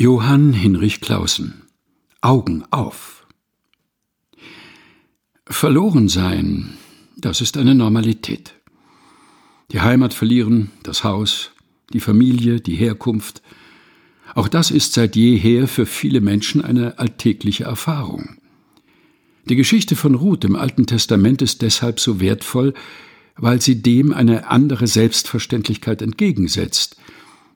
Johann Hinrich Clausen Augen auf. Verloren sein, das ist eine Normalität. Die Heimat verlieren, das Haus, die Familie, die Herkunft, auch das ist seit jeher für viele Menschen eine alltägliche Erfahrung. Die Geschichte von Ruth im Alten Testament ist deshalb so wertvoll, weil sie dem eine andere Selbstverständlichkeit entgegensetzt,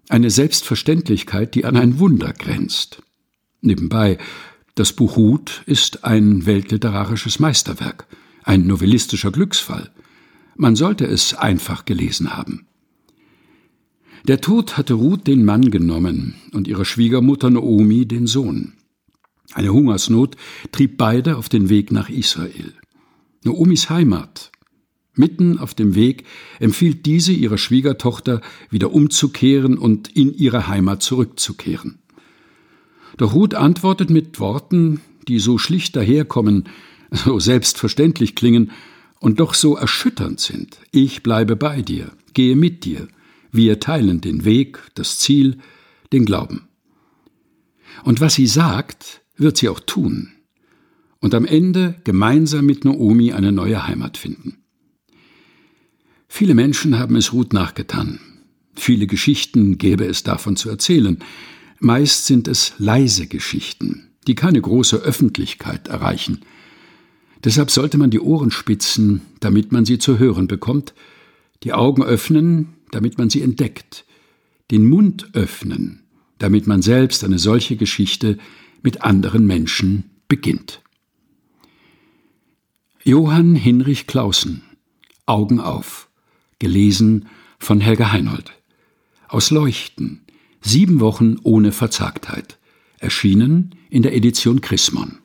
eine Selbstverständlichkeit, die an ein Wunder grenzt. Nebenbei, das Buch Ruth ist ein weltliterarisches Meisterwerk, ein novellistischer Glücksfall. Man sollte es einfach gelesen haben. Der Tod hatte Ruth den Mann genommen und ihre Schwiegermutter Naomi den Sohn. Eine Hungersnot trieb beide auf den Weg nach Israel. Naomis Heimat. Mitten auf dem Weg empfiehlt diese ihrer Schwiegertochter, wieder umzukehren und in ihre Heimat zurückzukehren. Doch Ruth antwortet mit Worten, die so schlicht daherkommen, so selbstverständlich klingen und doch so erschütternd sind. Ich bleibe bei dir, gehe mit dir. Wir teilen den Weg, das Ziel, den Glauben. Und was sie sagt, wird sie auch tun. Und am Ende gemeinsam mit Naomi eine neue Heimat finden. Viele Menschen haben es Ruth nachgetan. Viele Geschichten gäbe es davon zu erzählen. Meist sind es leise Geschichten, die keine große Öffentlichkeit erreichen. Deshalb sollte man die Ohren spitzen, damit man sie zu hören bekommt, die Augen öffnen, damit man sie entdeckt, den Mund öffnen, damit man selbst eine solche Geschichte mit anderen Menschen beginnt. Johann Hinrich Clausen Augen auf, gelesen von Helga Heinold. Aus Leuchten, Sieben Wochen ohne Verzagtheit. Erschienen in der Edition Chrismon.